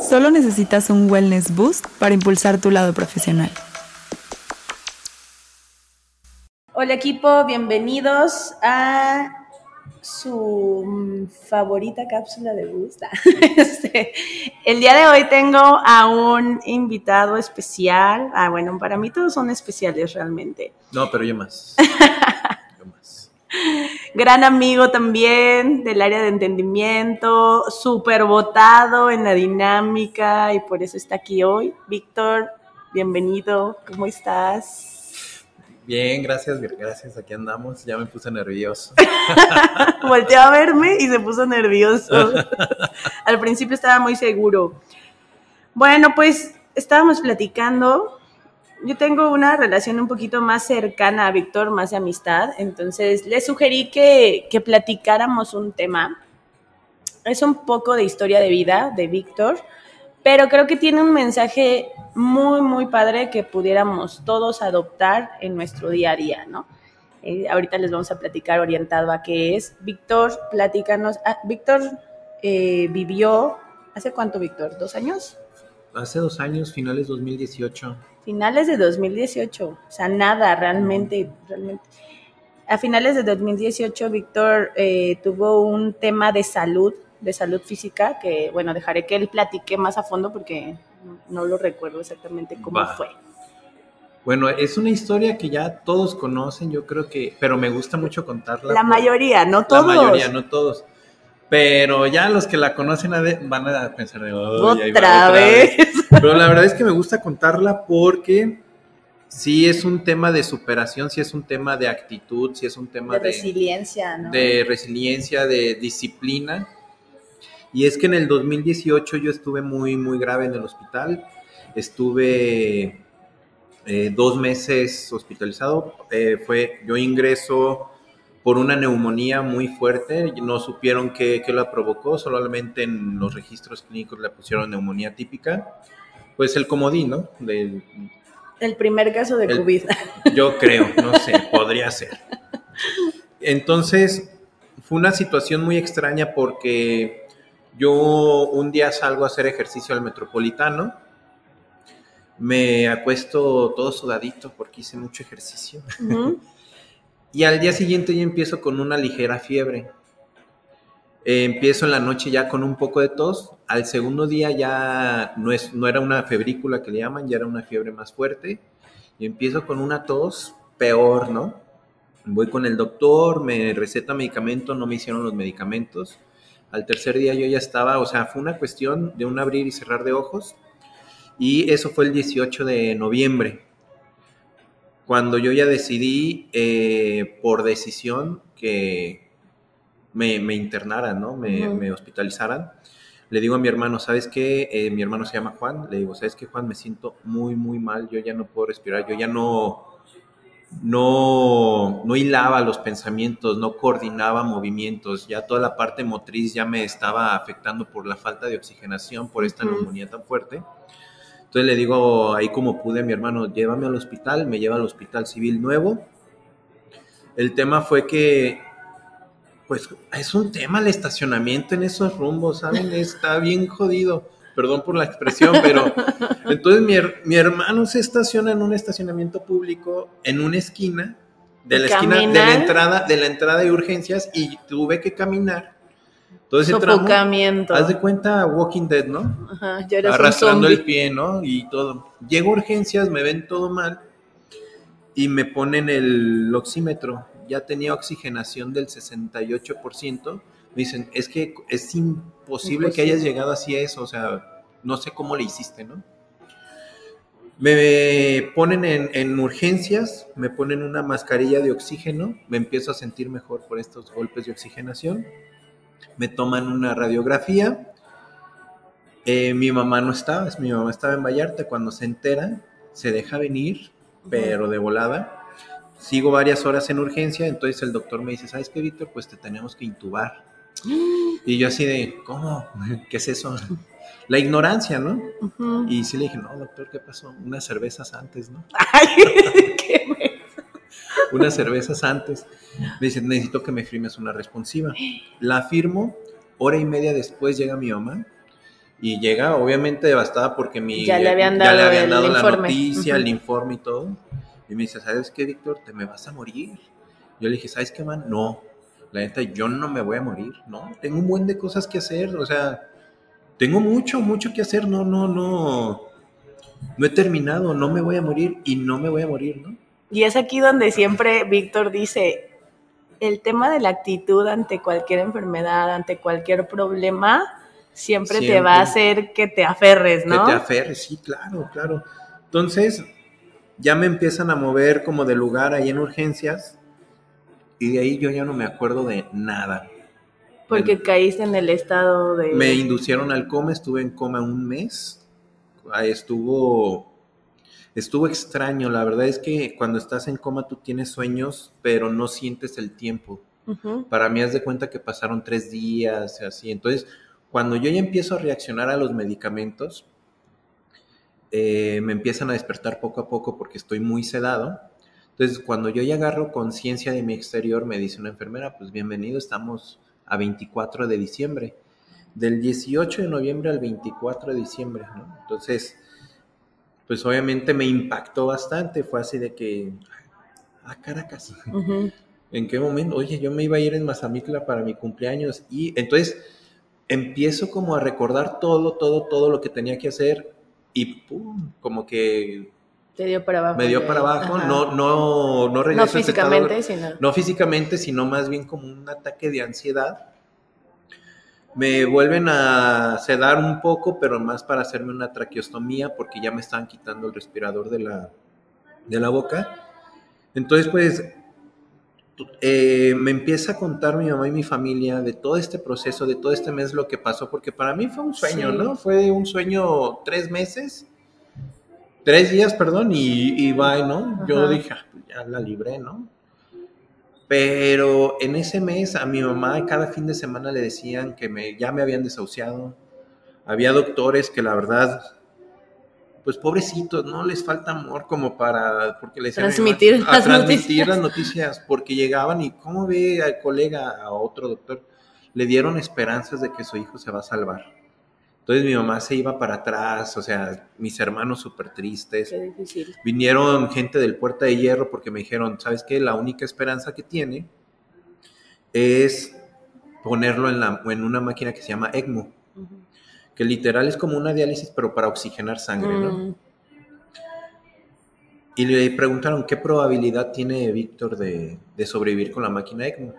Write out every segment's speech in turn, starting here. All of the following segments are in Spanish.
Solo necesitas un wellness boost para impulsar tu lado profesional. Hola equipo, bienvenidos a su favorita cápsula de gusta. Este, el día de hoy tengo a un invitado especial. Ah, bueno, para mí todos son especiales realmente. No, pero yo más. Gran amigo también del área de entendimiento, súper votado en la dinámica y por eso está aquí hoy. Víctor, bienvenido, ¿cómo estás? Bien, gracias, gracias, aquí andamos. Ya me puse nervioso. Volteó a verme y se puso nervioso. Al principio estaba muy seguro. Bueno, pues estábamos platicando. Yo tengo una relación un poquito más cercana a Víctor, más de amistad. Entonces le sugerí que, que platicáramos un tema. Es un poco de historia de vida de Víctor pero creo que tiene un mensaje muy, muy padre que pudiéramos todos adoptar en nuestro día a día, ¿no? Eh, ahorita les vamos a platicar orientado a qué es. Víctor, platícanos. Ah, Víctor eh, vivió, ¿hace cuánto, Víctor? ¿Dos años? Hace dos años, finales de 2018. Finales de 2018, o sea, nada, realmente, realmente. A finales de 2018, Víctor eh, tuvo un tema de salud de salud física, que bueno, dejaré que él platique más a fondo porque no lo recuerdo exactamente cómo fue. Bueno, es una historia que ya todos conocen, yo creo que, pero me gusta mucho contarla. La mayoría, no todos. La mayoría, no todos. Pero ya los que la conocen van a pensar de otra, vez. Pero la verdad es que me gusta contarla porque sí es un tema de superación, sí es un tema de actitud, sí es un tema de, de resiliencia, ¿no? De resiliencia, de disciplina y es que en el 2018 yo estuve muy, muy grave en el hospital. Estuve eh, dos meses hospitalizado. Eh, fue, yo ingreso por una neumonía muy fuerte. No supieron qué, qué, la provocó, solamente en los registros clínicos le pusieron neumonía típica. Pues el comodín, ¿no? el primer caso de COVID. Yo creo, no sé, podría ser. Entonces, fue una situación muy extraña porque yo un día salgo a hacer ejercicio al metropolitano, me acuesto todo sudadito porque hice mucho ejercicio. y al día siguiente yo empiezo con una ligera fiebre. Eh, empiezo en la noche ya con un poco de tos. Al segundo día ya no, es, no era una febrícula que le llaman, ya era una fiebre más fuerte. Y empiezo con una tos peor, ¿no? Voy con el doctor, me receta medicamento, no me hicieron los medicamentos. Al tercer día yo ya estaba, o sea, fue una cuestión de un abrir y cerrar de ojos. Y eso fue el 18 de noviembre, cuando yo ya decidí eh, por decisión que me, internaran, ¿no? Me, hospitalizaran. Le digo a mi hermano, ¿sabes qué? Eh, mi hermano se llama Juan. Le digo, ¿sabes qué, Juan? Me siento muy, muy mal. Yo ya no puedo respirar. Yo ya no, no, no hilaba los pensamientos, no coordinaba movimientos, ya toda la parte motriz ya me estaba afectando por la falta de oxigenación, por esta neumonía tan fuerte. Entonces le digo ahí como pude a mi hermano, llévame al hospital, me lleva al hospital civil nuevo. El tema fue que, pues es un tema el estacionamiento en esos rumbos, ¿saben? Está bien jodido perdón por la expresión, pero entonces mi, hermano se estaciona en un estacionamiento público en una esquina de la esquina de la entrada de la entrada de urgencias y tuve que caminar todo ese tramo. Haz de cuenta Walking Dead, ¿no? Ajá, Arrastrando el pie, ¿no? Y todo. Llego a urgencias, me ven todo mal y me ponen el oxímetro. Ya tenía oxigenación del 68%. Me dicen, es que es imposible que hayas llegado así a eso, o sea, no sé cómo le hiciste, ¿no? Me ponen en, urgencias, me ponen una mascarilla de oxígeno, me empiezo a sentir mejor por estos golpes de oxigenación, me toman una radiografía, eh, mi mamá no estaba, mi mamá estaba en Vallarta, cuando se entera, se deja venir, pero de volada, sigo varias horas en urgencia, entonces el doctor me dice, ¿sabes qué, Víctor? Pues te tenemos que intubar. Y yo así de, ¿cómo? ¿Qué es eso? la ignorancia, ¿no? Y sí le dije, no, doctor, ¿qué pasó? Unas cervezas antes, ¿no? Ay, qué Unas cervezas antes. Me dice, necesito que me firmes una responsiva. La firmo, hora y media después llega mi mamá Y llega obviamente devastada porque mi, Ya le habían le dado el la informe. noticia, el informe y todo. Y me dice, ¿sabes qué, Víctor? Te me vas a morir. Yo le dije, ¿sabes qué, man? No, la neta, yo no me voy a morir, ¿no? Tengo un buen de cosas que hacer, o sea, tengo mucho, mucho que hacer, no, no, no. No he terminado, no me voy a morir y no me voy a morir, ¿no? Y es aquí donde siempre Víctor dice, el tema de la actitud ante cualquier enfermedad, ante cualquier problema, siempre, te va a hacer que te aferres, ¿no? Que te aferres, sí, claro, claro. Entonces, ya me empiezan a mover como de lugar ahí en urgencias y de ahí yo ya no me acuerdo de nada. Porque caíste en el estado de... Me inducieron al coma, estuve en coma un mes. Ahí estuvo, estuvo extraño. La verdad es que cuando estás en coma tú tienes sueños, pero no sientes el tiempo. Para mí, haz de cuenta que pasaron tres días, y así. Entonces, cuando yo ya empiezo a reaccionar a los medicamentos, eh, me empiezan a despertar poco a poco porque estoy muy sedado. Entonces, cuando yo ya agarro conciencia de mi exterior, me dice una enfermera, pues bienvenido, estamos a 24 de diciembre. Del 18 de noviembre al 24 de diciembre, ¿no? Entonces, pues obviamente me impactó bastante. Fue así de que, ah, Caracas. ¿En qué momento? Oye, yo me iba a ir en Mazamitla para mi cumpleaños y entonces empiezo como a recordar todo, todo, todo lo que tenía que hacer y pum, como que Te dio para abajo. me dio para abajo, Ajá. no, no, no regreso No a ese estado- físicamente, sino... no físicamente, sino más bien como un ataque de ansiedad. Me vuelven a sedar un poco, pero más para hacerme una traqueostomía porque ya me estaban quitando el respirador de la, de la boca. Entonces, pues, eh, me empieza a contar mi mamá y mi familia de todo este proceso, de todo este mes, lo que pasó, porque para mí fue un sueño, Sí. ¿no? Fue un sueño tres meses, tres días, perdón, y, y bye, ¿no? Yo dije, "Ah, pues ya la libré, ¿no? Pero en ese mes a mi mamá cada fin de semana le decían que me, ya me habían desahuciado. Había doctores que la verdad, pues pobrecitos, no les falta amor como para, porque les Transmitir a las transmitir noticias. las noticias, porque llegaban y cómo ve al colega, a otro doctor, le dieron esperanzas de que su hijo se va a salvar. Entonces mi mamá se iba para atrás, o sea, mis hermanos súper tristes. Qué difícil. Vinieron gente del Puerta de Hierro porque me dijeron, ¿sabes qué? La única esperanza que tiene es ponerlo en, la, en una máquina que se llama ECMO, que literal es como una diálisis, pero para oxigenar sangre, ¿no? Mm, Y le preguntaron, ¿qué probabilidad tiene Víctor de, de sobrevivir con la máquina ECMO?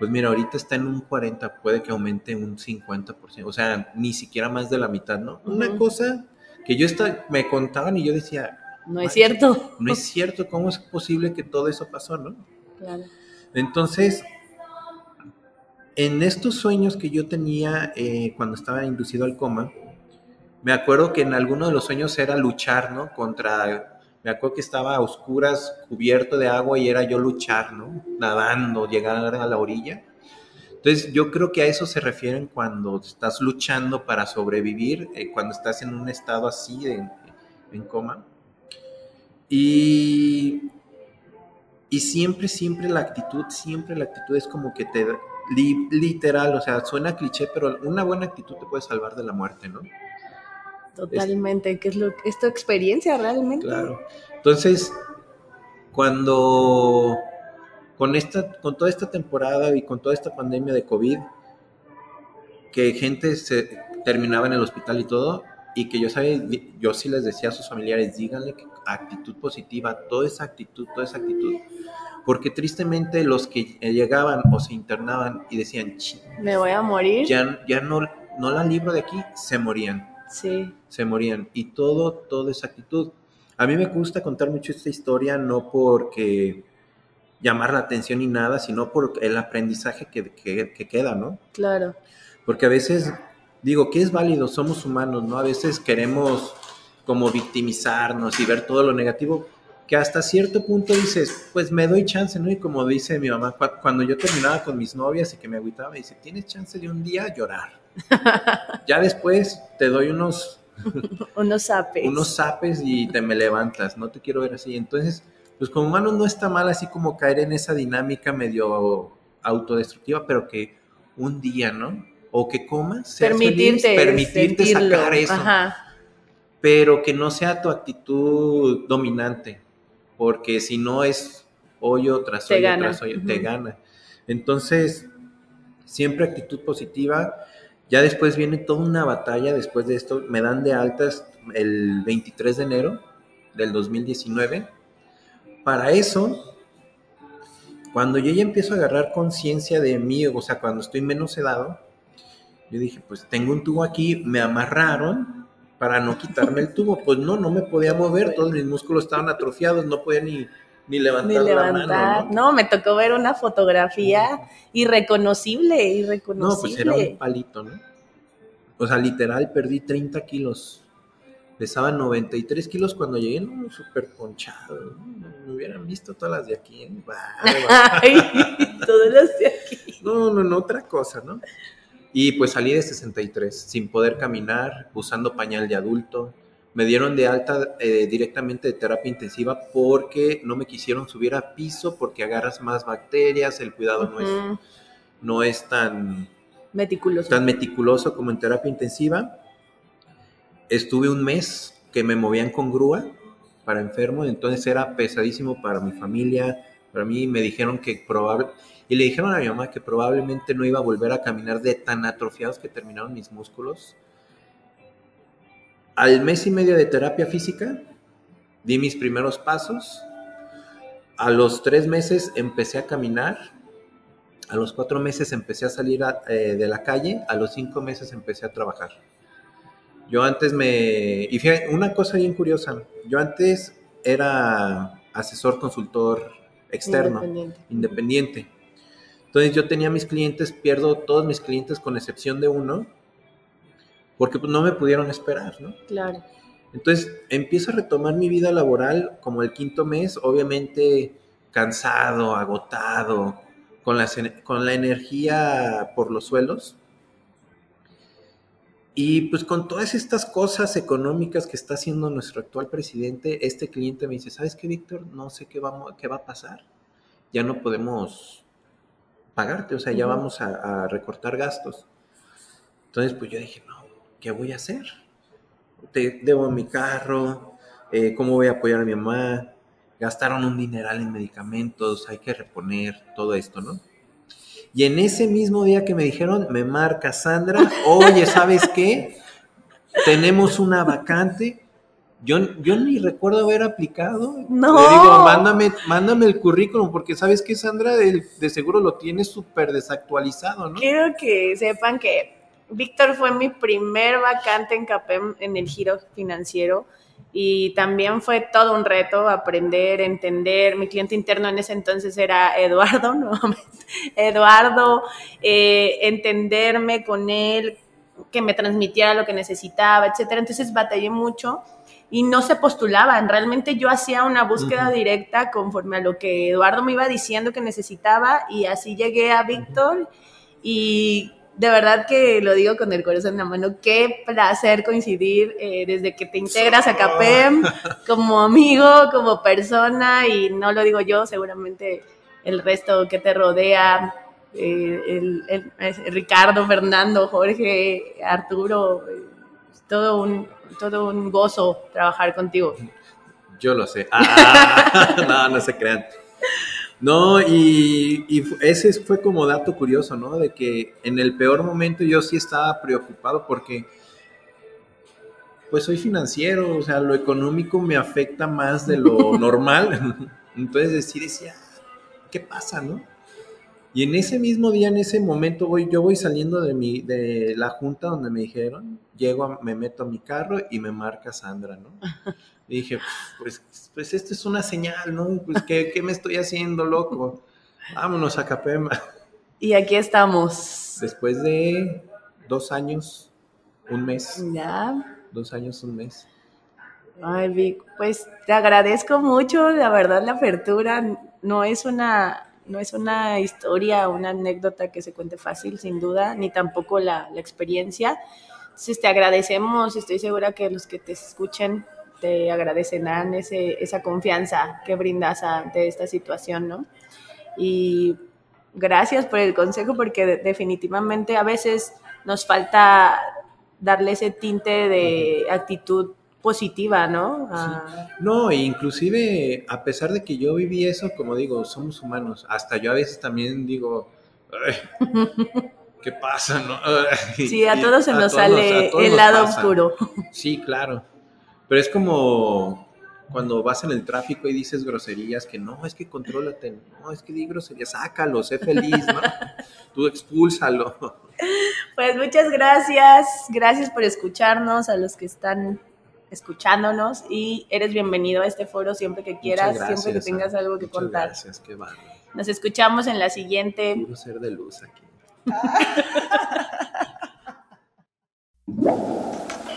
Pues mira, ahorita está en un 40, puede que aumente un 50%, o sea, ni siquiera más de la mitad, ¿no? Una cosa que yo está, me contaban y yo decía, No es cierto. no es cierto, ¿cómo es posible que todo eso pasó, no? Claro. Entonces, en estos sueños que yo tenía eh, cuando estaba inducido al coma, me acuerdo que en alguno de los sueños era luchar, ¿no? Contra, me acuerdo que estaba a oscuras, cubierto de agua y era yo luchar, ¿no? Nadando, llegar a la orilla. Entonces, yo creo que a eso se refieren cuando estás luchando para sobrevivir, eh, cuando estás en un estado así en coma. Y y siempre, siempre la actitud, siempre la actitud es como que te, li- literal, o sea, suena cliché, pero una buena actitud te puede salvar de la muerte, ¿no? Totalmente. ¿Qué es lo es tu experiencia realmente? Claro. Entonces, cuando, con, esta, con toda esta temporada y con toda esta pandemia de COVID, que gente se terminaba en el hospital y todo, y que yo sabía, yo sí les decía a sus familiares, díganle que actitud positiva, toda esa actitud, toda esa actitud. Porque tristemente los que llegaban o se internaban y decían, "Chi, Me voy a morir. ya, ya no, no la libro de aquí, se morían Sí. se morían. Y todo, toda esa actitud. A mí me gusta contar mucho esta historia, no porque llamar la atención ni nada, sino por el aprendizaje que, que- que queda, ¿no? Claro. Porque a veces, digo, que es válido, somos humanos, ¿no? A veces queremos como victimizarnos y ver todo lo negativo, que hasta cierto punto dices, pues me doy chance, ¿no? Y como dice mi mamá, cua- cuando yo terminaba con mis novias y que me agüitaba, me dice, tienes chance de un día llorar. Ya después te doy unos Unos zapes. unos zapes y te me levantas, no te quiero ver así. Entonces, pues como humano no está mal así como caer en esa dinámica medio autodestructiva, pero que un día, ¿no? o que comas, Permitirte, feliz, permitirte sentirlo. sacar eso, Ajá. pero que no sea tu actitud dominante, porque si no es hoyo tras Te hoyo tras hoyo, te Ujú. gana. Entonces, siempre actitud positiva. Ya después viene toda una batalla, después de esto me dan de altas el 23 de enero del 2019. Para eso, cuando yo ya empiezo a agarrar conciencia de mí, o sea, cuando estoy menos sedado, yo dije, pues tengo un tubo aquí, me amarraron para no quitarme el tubo. Pues no, no me podía mover, todos mis músculos estaban atrofiados, no podía ni, ni levantar, Ni la levantar. mano. ¿no? ¿no? me tocó ver una fotografía irreconocible, No, irreconocible. pues era un palito, ¿no? O sea, literal, perdí 30 kilos. Pesaba 93 kilos cuando llegué, no, súper ponchado. ¿no? Me hubieran visto todas las de aquí, ¿eh? Ay, todos los de aquí. No, no, no, otra cosa, ¿no? Y pues salí de 63, sin poder caminar, usando pañal de adulto. Me dieron de alta eh, directamente de terapia intensiva porque no me quisieron subir a piso porque agarras más bacterias, el cuidado no, es, no es tan, Meticuloso. tan meticuloso como en terapia intensiva. Estuve un mes que me movían con grúa para enfermo, entonces era pesadísimo para mi familia, para mí me dijeron que probable y le dijeron a mi mamá que probablemente no iba a volver a caminar de tan atrofiados que terminaron mis músculos. Al mes y medio de terapia física di mis primeros pasos. A los tres meses empecé a caminar. A los cuatro meses empecé a salir a- eh, de la calle. A los cinco meses empecé a trabajar. Yo antes me... Y fíjate, una cosa bien curiosa. Yo antes era asesor consultor externo, Independiente. independiente. Entonces yo tenía mis clientes, pierdo todos mis clientes con excepción de uno, porque pues, no me pudieron esperar, ¿no? Claro. Entonces empiezo a retomar mi vida laboral como el quinto mes, obviamente cansado, agotado, con la, con la energía por los suelos. Y pues con todas estas cosas económicas que está haciendo nuestro actual presidente, este cliente me dice, ¿sabes qué, Víctor? No sé qué, vamos, qué va a pasar. Ya no podemos pagarte, o sea, ya Ujú. vamos a, a recortar gastos. Entonces, pues yo dije, no, ¿qué voy a hacer? Te debo mi carro, eh, ¿cómo voy a apoyar a mi mamá? Gastaron un dineral en medicamentos, hay que reponer todo esto, ¿no? Y en ese mismo día que me dijeron, me marca Sandra, oye, ¿sabes qué? Tenemos una vacante. Yo, yo ni recuerdo haber aplicado. No. Le digo, mándame, mándame el currículum, porque sabes que Sandra de seguro lo tiene súper desactualizado, ¿no? Quiero que sepan que Víctor fue mi primer vacante en CAPEM en el giro financiero y también fue todo un reto aprender, entender. Mi cliente interno en ese entonces era Eduardo, nuevamente. Eduardo, eh, entenderme con él, que me transmitiera lo que necesitaba, etcétera. Entonces batallé mucho y no se postulaban. Realmente yo hacía una búsqueda directa conforme a lo que Eduardo me iba diciendo que necesitaba y así llegué a Víctor y de verdad que lo digo con el corazón en la mano, qué placer coincidir eh, desde que te integras a CAPEM como amigo, como persona y no lo digo yo, seguramente el resto que te rodea, eh, el, Ricardo, Fernando, Jorge, Arturo, eh, todo un, todo un gozo trabajar contigo. Yo lo sé. Ah, no, no se crean. No, y, ese fue como dato curioso, ¿no? De que en el peor momento yo sí estaba preocupado porque, pues soy financiero, o sea, lo económico me afecta más de lo normal. Entonces sí decía, ¿qué pasa, no? Y en ese mismo día, en ese momento, voy, yo voy saliendo de, mi, de la junta donde me dijeron, llego, a- me meto a mi carro y me marca Sandra, ¿no? Y dije, pues, pues esto es una señal, ¿no? Pues, ¿qué, qué me estoy haciendo, loco? Vámonos a Capema. Y aquí estamos. Después de dos años, un mes, Ya. dos años, un mes. Ay, Vic, pues te agradezco mucho, la verdad, la apertura. No es una, no es una historia, una anécdota que se cuente fácil, sin duda, ni tampoco la, la experiencia. Entonces te agradecemos, estoy segura que los que te escuchen te agradecerán ese, esa confianza que brindas ante esta situación, ¿no? Y gracias por el consejo, porque de- definitivamente a veces nos falta darle ese tinte de actitud positiva, ¿no? Ah, No, e inclusive a pesar de que yo viví eso, como digo, somos humanos. Hasta yo a veces también digo, "Ay, ¿qué pasa? No? Sí, a todos se nos todos sale el lado oscuro. Sí, claro. Pero es como cuando vas en el tráfico y dices groserías que no, es que contrólate, no, es que di groserías, sácalo, sé feliz, ¿no? Tú expúlsalo. Pues muchas gracias, gracias por escucharnos, a los que están escuchándonos y eres bienvenido a este foro siempre que quieras, gracias, siempre que tengas algo que Muchas contar. Gracias, qué bárbaro. Nos escuchamos en la siguiente. Puro ser de luz aquí.